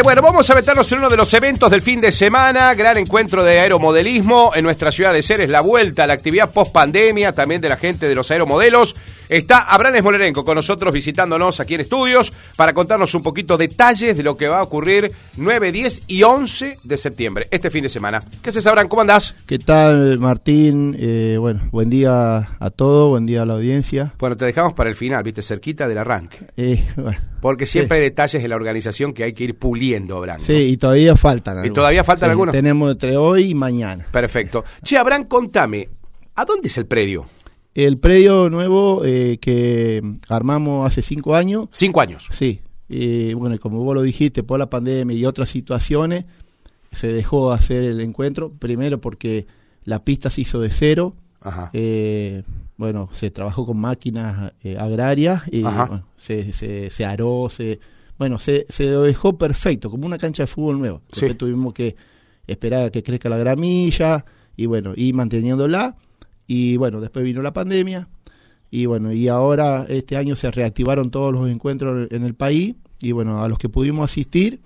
Bueno, vamos a meternos en uno de los eventos del fin de semana, gran encuentro de aeromodelismo en nuestra ciudad de Ceres, la vuelta a la actividad post pandemia, también de la gente de los aeromodelos. Está Abraham Esmolerenco con nosotros visitándonos aquí en estudios para contarnos un poquito detalles de lo que va a ocurrir 9, 10 y 11 de septiembre, este fin de semana. ¿Qué haces, Abraham? ¿Cómo andás? ¿Qué tal, Martín? Eh, bueno, buen día a todos, buen día a la audiencia. Bueno, te dejamos para el final, viste, cerquita del arranque. Eh, bueno, Porque siempre sí. hay detalles de la organización que hay que ir puliendo, Abraham. ¿no? Sí, y todavía faltan. ¿Y algunos. todavía faltan Sí, algunos? Tenemos entre hoy y mañana. Perfecto. Che, Abraham, contame, ¿a dónde es el predio? El predio nuevo eh, que armamos hace cinco años, Cinco años. sí. eh, bueno, como vos lo dijiste, por la pandemia y otras situaciones, se dejó hacer el encuentro. Primero porque la pista se hizo de cero. Ajá. Eh, bueno, se trabajó con máquinas eh, agrarias y bueno, se, se, se aró, se, bueno, se, se dejó perfecto, como una cancha de fútbol nueva. Sí. Después tuvimos que esperar a que crezca la gramilla y bueno, y manteniéndola. Y bueno, después vino la pandemia y bueno, y ahora este año se reactivaron todos los encuentros en el país y bueno, a los que pudimos asistir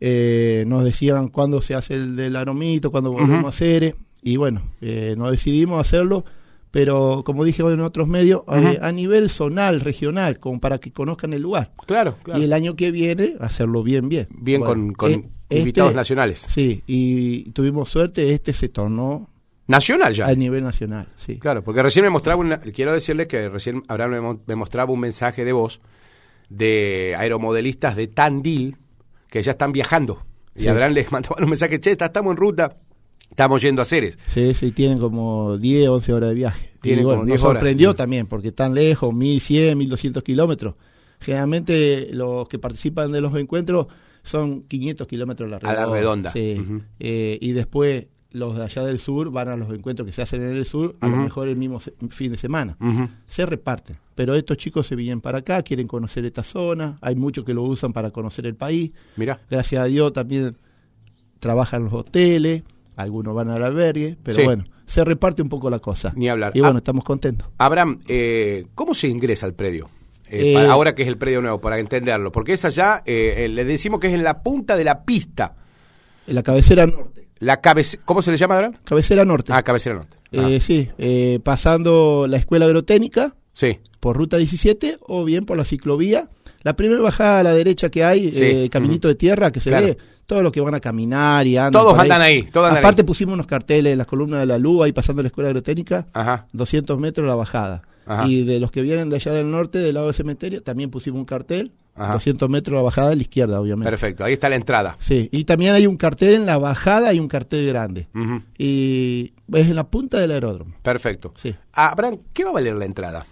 eh, nos decían cuándo se hace el del aromito, cuándo volvemos a hacer eh, y bueno, eh, nos decidimos hacerlo, pero como dije hoy en otros medios, a nivel zonal, regional, como para que conozcan el lugar. Claro, claro. Y el año que viene hacerlo bien, bien. Bien Bueno, con, con eh, este- invitados nacionales. Sí, y tuvimos suerte, este se tornó Nacional ya. a nivel nacional, sí. Claro, porque recién me mostraba, una, quiero decirles que recién Abraham me, mo- me mostraba un mensaje de voz de aeromodelistas de Tandil que ya están viajando. Y Sí. Abraham les mandaba un mensaje, che, está- estamos en ruta, estamos yendo a Ceres. Sí, sí, tienen como 10, 11 horas de viaje. Tienen y bueno, como 10 nos horas, sorprendió sí. también, porque tan lejos, 1100, 1200 kilómetros. Generalmente los que participan de los encuentros son 500 kilómetros a la A la redonda. redonda. Sí. Eh, y después los de allá del sur van a los encuentros que se hacen en el sur, a lo mejor el mismo fin de semana. Se reparten. Pero estos chicos se vienen para acá, quieren conocer esta zona. Hay muchos que lo usan para conocer el país. Mirá. Gracias a Dios también trabajan los hoteles, algunos van al albergue, pero Sí. bueno, se reparte un poco la cosa. Ni hablar. Y bueno, Ah. estamos contentos. Abraham, eh, ¿cómo se ingresa al predio? Eh, Eh, para- ahora que es el predio nuevo, para entenderlo. Porque es allá, eh, le decimos que es en la punta de la pista. En la cabecera norte. La cabece ¿Cómo se le llama? Cabecera norte. Ah, cabecera norte. Eh, Ah, sí, eh, pasando la escuela agrotécnica sí. por ruta 17 o bien por la ciclovía. La primera bajada a la derecha que hay, Sí, eh, caminito de tierra que se Claro. ve, todos los que van a caminar y andan. Todos andan ahí, todos andan Aparte ahí. pusimos unos carteles en las columnas de la luz ahí pasando la escuela agrotécnica. Ajá. 200 metros la bajada. Ajá. Y de los que vienen de allá del norte, del lado del cementerio, también pusimos un cartel, Ajá. 200 metros la bajada a la izquierda, obviamente. Perfecto. Ahí está la entrada. Sí, y también hay un cartel en la bajada y un cartel grande. Ujú. Y es en la punta del aeródromo. Perfecto. Sí. Abraham, ¿qué va a valer la entrada?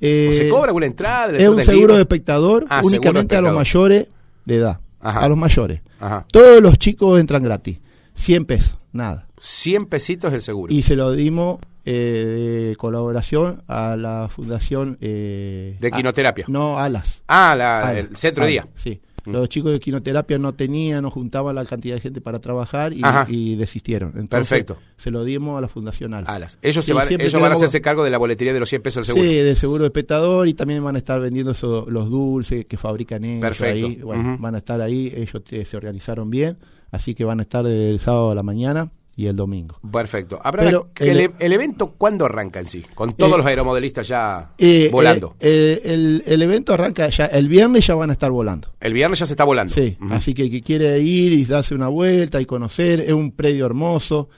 Eh, ¿O ¿Se cobra alguna entrada? ¿La Es un es seguro de espectador Ah, únicamente a los mayores de edad. Ajá. A los mayores. Ajá. Todos los chicos entran gratis. 100 pesos, nada. 100 pesitos el seguro. Y se lo dimos eh, de colaboración a la Fundación... eh, De a- quinoterapia. no, ALAS. Ah, la- el centro de día. Sí. Mm. Los chicos de quinoterapia no tenían, no juntaban la cantidad de gente para trabajar y, desistieron. Entonces, Perfecto. Se lo dimos a la Fundación Alas. Alas. Ellos, Sí, se van, ellos van a hacerse cargo de la boletería de los 100 pesos del seguro. Sí, del seguro de espectador y también van a estar vendiendo eso- los dulces que fabrican ellos Perfecto. ahí. Bueno. Van a estar ahí, ellos eh, se organizaron bien, así que van a estar el sábado a la mañana y el domingo. Perfecto. Pero el, el- e- el evento cuándo arranca en sí? Con todos Eh, los aeromodelistas ya Eh, volando. eh, el, el- el evento arranca ya, el viernes ya van a estar volando. el viernes ya se está volando. Sí, así que el que quiere ir y darse una vuelta y conocer, es un predio hermoso,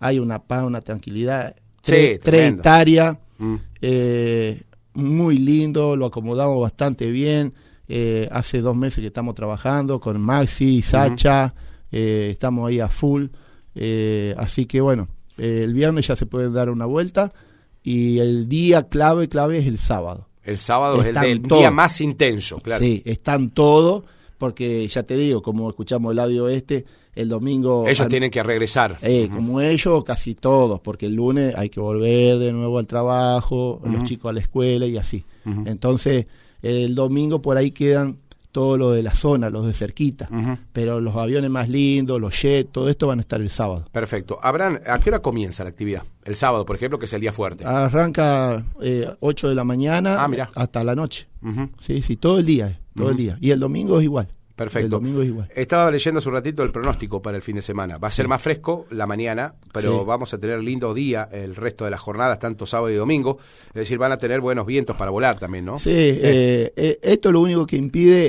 hay una paz, una tranquilidad, Sí, tres, tres tremendo. hectáreas, muy lindo, lo acomodamos bastante bien. hace dos meses que estamos trabajando con Maxi, Sacha, eh, estamos ahí a full. Eh, así que bueno, eh, el viernes ya se pueden dar una vuelta y el día clave, clave es el sábado. El sábado es el del día más intenso, claro. Sí, están todos, porque ya te digo, como escuchamos el audio este, el domingo... Ellos tienen que regresar. eh. Como ellos, casi todos, porque el lunes hay que volver de nuevo al trabajo, los chicos a la escuela y así. Entonces, el domingo por ahí quedan todos los de la zona, los de cerquita. Pero los aviones más lindos, los jets, todo esto van a estar el sábado. Perfecto. Abraham, ¿a qué hora comienza la actividad? El sábado, por ejemplo, que es el día fuerte. Arranca eh, 8 de la mañana Ah, hasta la noche. Sí, sí, todo el día, eh, todo el día. Y el domingo es igual. Perfecto. El domingo es igual. Estaba leyendo hace un ratito el pronóstico para el fin de semana. Va a ser más fresco la mañana, pero Sí. vamos a tener lindo día el resto de las jornadas, tanto sábado y domingo. Es decir, van a tener buenos vientos para volar también, ¿no? Sí, eh, eh, esto lo único que impide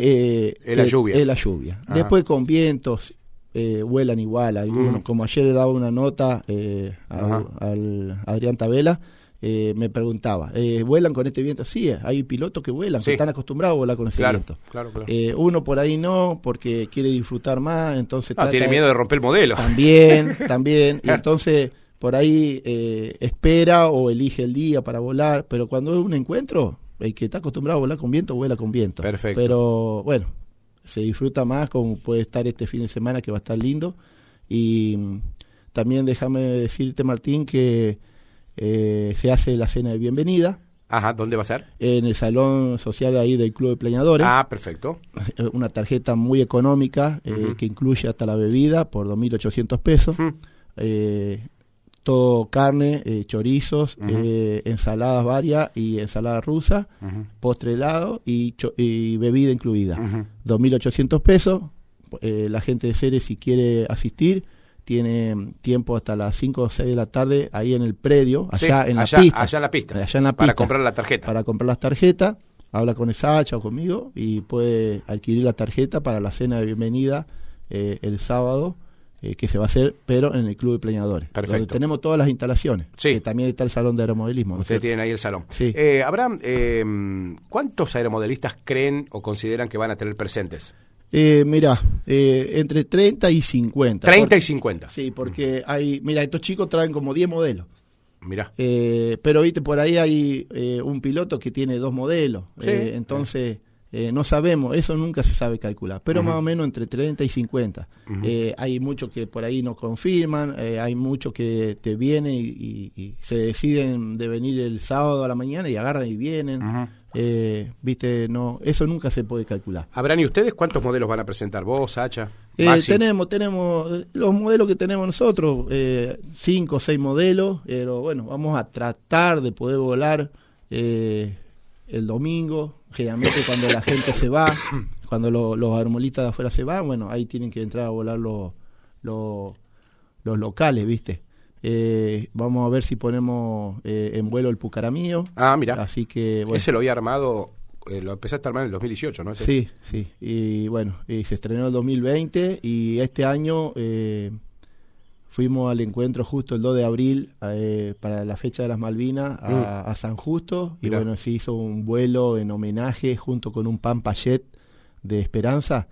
eh, Es la lluvia. es la lluvia. Ajá. Después con vientos eh, vuelan igual. Algunos, Mm. Como ayer daba una nota eh, al, al Adrián Tabela, eh, me preguntaba, eh, ¿vuelan con este viento? Sí, hay pilotos que vuelan, Sí. que están acostumbrados a volar con ese Claro, viento. claro, claro. Eh, uno por ahí no, porque quiere disfrutar más, entonces tiene miedo de romper el modelo. también, también. Y entonces por ahí eh, espera o elige el día para volar, pero cuando es un encuentro, el que está acostumbrado a volar con viento, vuela con viento. Perfecto. Pero bueno, se disfruta más como puede estar este fin de semana que va a estar lindo. Y mm, también déjame decirte, Martín, que eh, se hace la cena de bienvenida Ajá, ¿dónde va a ser? en el salón social ahí del Club de Pleñadores Ah, perfecto. una tarjeta muy económica eh, que incluye hasta la bebida por 2.800 pesos. Ujú. Eh, todo carne, eh, chorizos, eh, ensaladas varias y ensalada rusa, postre helado y, y bebida incluida. Ujú. 2.800 pesos. La gente de Ceres, si quiere asistir, tiene tiempo hasta las 5 o 6 de la tarde ahí en el predio, allá Sí, en la pista. allá en la pista. Allá en la Para pista comprar la tarjeta. para comprar las tarjetas, habla con Esacha o conmigo y puede adquirir la tarjeta para la cena de bienvenida eh, el sábado, eh, que se va a hacer, pero en el Club de Pleñadores. Perfecto. Donde tenemos todas las instalaciones. Sí. Que también está el Salón de Aeromodelismo. ¿no es Ustedes cierto? tienen ahí el salón. Sí. Eh, Abraham, eh, ¿cuántos aeromodelistas creen o consideran que van a tener presentes? Eh, mira, eh, entre 30 y 50. 30 y Por- 50. Sí, porque hay, mira, estos chicos traen como 10 modelos. Mirá. Eh, pero viste, por ahí hay eh, un piloto que tiene dos modelos. Sí. Eh, entonces, eh, no sabemos, eso nunca se sabe calcular. Pero más o menos entre 30 y 50. Ujú. Eh, hay muchos que por ahí no confirman, hay muchos que te vienen y, y- y se deciden de venir el sábado a la mañana y agarran y vienen. Ujú. Eh, viste, no, eso nunca se puede calcular. Abraham, ¿y ustedes cuántos modelos van a presentar? ¿Vos, Sacha? Eh, tenemos, tenemos los modelos que tenemos nosotros, eh, cinco o seis modelos, pero bueno, vamos a tratar de poder volar eh, el domingo, generalmente cuando la gente se va, cuando lo- los armolistas de afuera se van, bueno, ahí tienen que entrar a volar los, los, los locales, ¿viste? Eh, vamos a ver si ponemos eh, en vuelo el Pucaramío, Ah, mira. así que bueno. Ese lo había armado, eh, lo empezaste a armar en el 2018, ¿no? Ese. Sí, sí. Y bueno, y se estrenó el 2020 y este año eh, fuimos al encuentro justo el 2 de abril eh, para la fecha de las Malvinas a, a San Justo y Mm. Bueno, se hizo un vuelo en homenaje junto con un Jet de Esperanza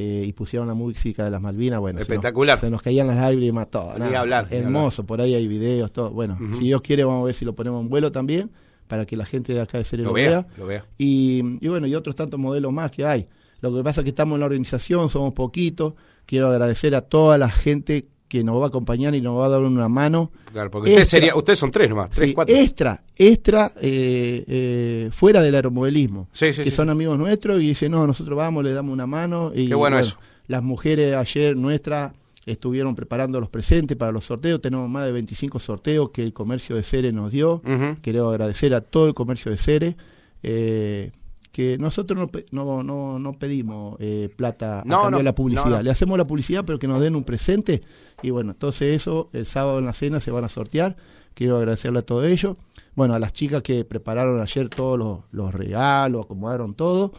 eh, y pusieron la música de las Malvinas. Bueno, se nos- Espectacular. Se nos, caían las lágrimas, todo. Nada, hablar, hermoso, por ahí hay videos, todo. Bueno, si Dios quiere, vamos a ver si lo ponemos en vuelo también para que la gente de acá de Ceres Lo lo, vea, vea. lo vea. Y, y bueno, y otros tantos modelos más que hay. Lo que pasa es que estamos en la organización, somos poquitos. Quiero agradecer a toda la gente que nos va a acompañar y nos va a dar una mano. Claro, porque ustedes, Extra. sería, ustedes son tres nomás, tres, Sí, cuatro. extra, extra, eh, eh, fuera del aeromodelismo. Sí, sí, que son amigos nuestros y dicen, no, nosotros vamos, le damos una mano. Y Qué bueno eso. Las mujeres ayer nuestras estuvieron preparando los presentes para los sorteos. Tenemos más de 25 sorteos que el comercio de Ceres nos dio. Ujú. Quiero agradecer a todo el comercio de Ceres. eh, que nosotros no, no, no, no pedimos eh, plata a No, cambio de la publicidad. Le hacemos la publicidad, pero que nos den un presente. Y bueno, entonces eso, el sábado en la cena se van a sortear. Quiero agradecerle a todo ello. Bueno, a las chicas que prepararon ayer todos los, los regalos, acomodaron todo.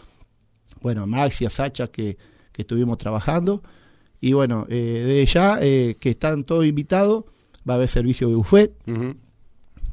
Bueno, a Maxi, a Sacha, que, que estuvimos trabajando. Y bueno, eh, de ya eh, que están todos invitados, va a haber servicio de buffet.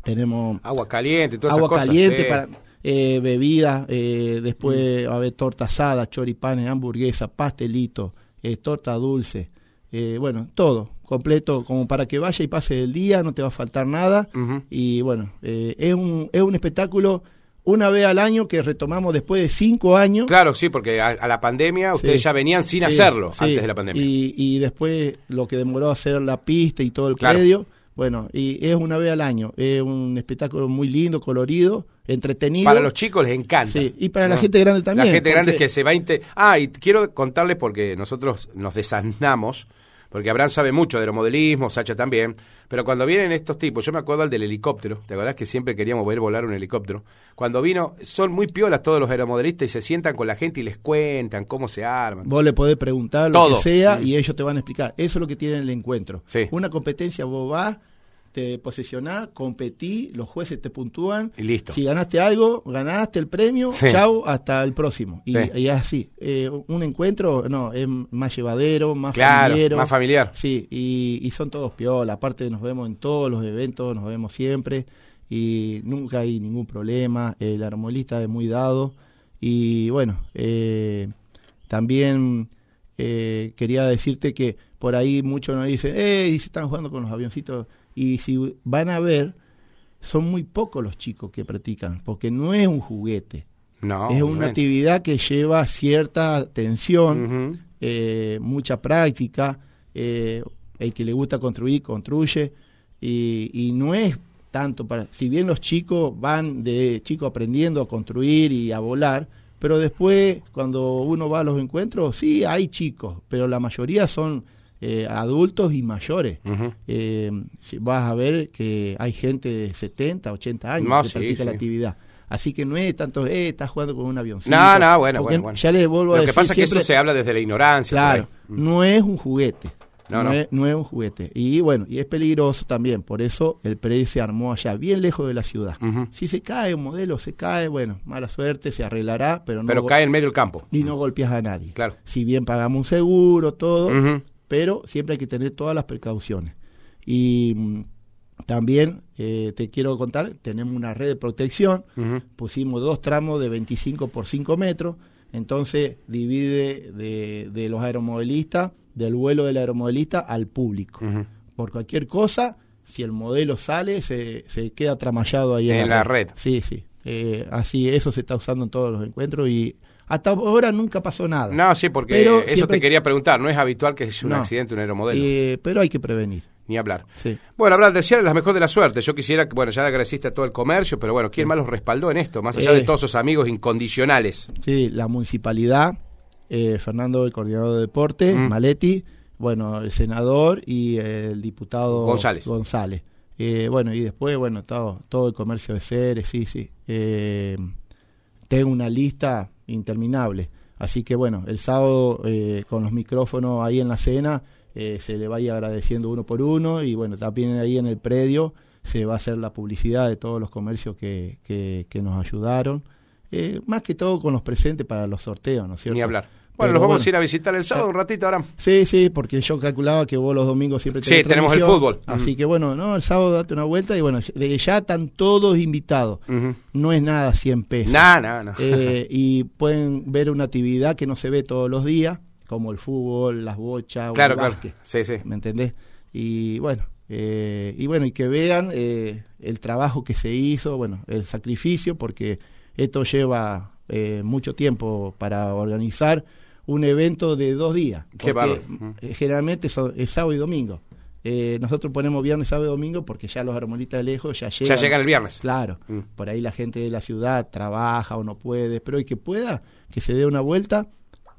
Tenemos Agua caliente, todas agua esas caliente para eh, bebidas, eh, después va a haber torta asada, choripanes, hamburguesa, pastelito, eh, torta dulce, eh, bueno, todo completo, como para que vaya y pase el día, no te va a faltar nada. Y bueno, eh, es, un, es un espectáculo una vez al año que retomamos después de cinco años. Claro, sí, porque a, a la pandemia ustedes Sí. ya venían sin Sí, hacerlo sí. antes de la pandemia. Y, y después lo que demoró hacer la pista y todo el Claro. predio. Bueno, y es una vez al año. Es un espectáculo muy lindo, colorido, entretenido. Para los chicos les encanta. Sí, y para la gente grande también. La gente grande porque- que se va a... inte- Ah, y quiero contarles porque nosotros nos desasnamos porque Abraham sabe mucho de aeromodelismo, Sacha también, pero cuando vienen estos tipos, yo me acuerdo al del helicóptero, ¿te acordás que siempre queríamos ver volar un helicóptero? Cuando vino, son muy piolas todos los aeromodelistas y se sientan con la gente y les cuentan cómo se arman. Vos le podés preguntar lo que sea y ellos te van a explicar. Eso es lo que tiene el encuentro. Sí. Una competencia, vos vas te posicionás, competí, los jueces te puntúan. Y listo. Si ganaste algo, ganaste el premio, Sí. chau, hasta el próximo. Y, Sí. y así. Eh, un encuentro, no, es más llevadero, más Claro, familiar. más familiar. Sí, y, y son todos piola. Aparte nos vemos en todos los eventos, nos vemos siempre y nunca hay ningún problema. El armolista es muy dado. Y bueno, eh, también eh, quería decirte que por ahí muchos nos dicen, eh, y se están jugando con los avioncitos. Y si van a ver, son muy pocos los chicos que practican, porque no es un juguete. No, es una actividad que lleva cierta tensión, eh, mucha práctica. eh, el que le gusta construir, construye. Y, y no es tanto para. Si bien los chicos van de chicos aprendiendo a construir y a volar, pero después, cuando uno va a los encuentros, sí hay chicos, pero la mayoría son eh, adultos y mayores. Eh, vas a ver que hay gente de 70, 80 años No, que sí, practica la actividad. Así que no es tanto, eh, estás jugando con un avioncito. No, no, bueno, bueno, bueno. Ya les vuelvo a Lo que pasa es que eso se habla desde la ignorancia. Claro, ahí. no es un juguete. No, No, no. Es, no es un juguete. Y bueno, y es peligroso también. Por eso el predio se armó allá, bien lejos de la ciudad. Si se cae un modelo, se cae, bueno, mala suerte, se arreglará, pero no, Pero cae en medio del campo. y no golpeas a nadie. Claro. Si bien pagamos un seguro, todo. Pero siempre hay que tener todas las precauciones. Y mm, también eh, te quiero contar, tenemos una red de protección, pusimos dos tramos de 25 por 5 metros, entonces divide de, de los aeromodelistas, del vuelo del aeromodelista al público. Por cualquier cosa, si el modelo sale, se, se queda tramallado ahí en, En la red. Sí, sí. Eh, así, eso se está usando en todos los encuentros y hasta ahora nunca pasó nada. No, sí, porque Pero eso siempre- te quería preguntar. No es habitual que es un No. accidente un aeromodelo. Eh, pero hay que prevenir. Ni hablar. Sí. Bueno, Abraham, desearle la mejor de la suerte. Yo quisiera, que, bueno, ya agradeciste a todo el comercio, pero bueno, ¿quién más los respaldó en esto? Más allá Eh. de todos esos amigos incondicionales. Sí, la municipalidad, eh, Fernando, el coordinador de deporte, Mm. Maletti, bueno, el senador y el diputado González. González. Eh, bueno, y después, bueno, todo, todo el comercio de seres, sí, sí. Tengo una lista interminable. Así que bueno, el sábado eh, con los micrófonos ahí en la cena eh, se le vaya agradeciendo uno por uno y bueno, también ahí en el predio se va a hacer la publicidad de todos los comercios que, que, que nos ayudaron. Eh, más que todo con los presentes para los sorteos, ¿no es cierto? Ni hablar. Bueno, los vamos bueno. a ir a visitar el sábado un ratito, Abraham. Sí, sí, porque yo calculaba que vos los domingos siempre Sí, tenés tenemos el fútbol. Así Mm. que bueno, no, el sábado date una vuelta y bueno, de ya están todos invitados. No es nada 100 pesos. No, no, no. Eh, y pueden ver una actividad que no se ve todos los días, como el fútbol, las bochas, o claro, el claro. Sí, sí. ¿Me entendés? Y bueno, eh, y bueno, y que vean eh, el trabajo que se hizo, bueno, el sacrificio, porque esto lleva eh, mucho tiempo para organizar un evento de dos días. Qué porque, bárbaro. eh, Generalmente es sábado y domingo. Eh, nosotros ponemos viernes, sábado y domingo porque ya los armonistas de lejos ya llegan. Ya llegan el viernes. Claro, Mm. por ahí la gente de la ciudad trabaja o no puede, pero el que pueda, que se dé una vuelta.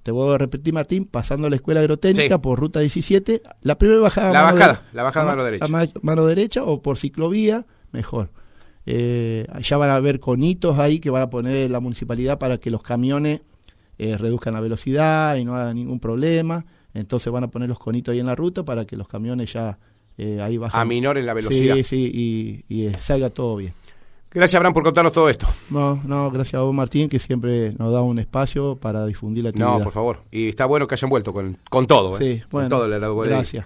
Te voy a repetir, Martín, pasando la escuela agrotécnica Sí. por ruta 17, la primera bajada. a La mano bajada, de- la bajada a a mano ma- derecha. a ma- mano derecha o por ciclovía, mejor. Eh, ya van a haber conitos ahí que van a poner la municipalidad para que los camiones eh, reduzcan la velocidad y no hagan ningún problema. Entonces van a poner los conitos ahí en la ruta para que los camiones ya eh, ahí bajen. Aminoren la velocidad. Sí, sí, y, y, eh, salga todo bien. Gracias, Abraham, por contarnos todo esto. No, no, gracias a vos, Martín, que siempre nos da un espacio para difundir la actividad. No, por favor. Y está bueno que hayan vuelto con, con todo, ¿eh? Sí, Con bueno, todo el aeromodelismo. gracias.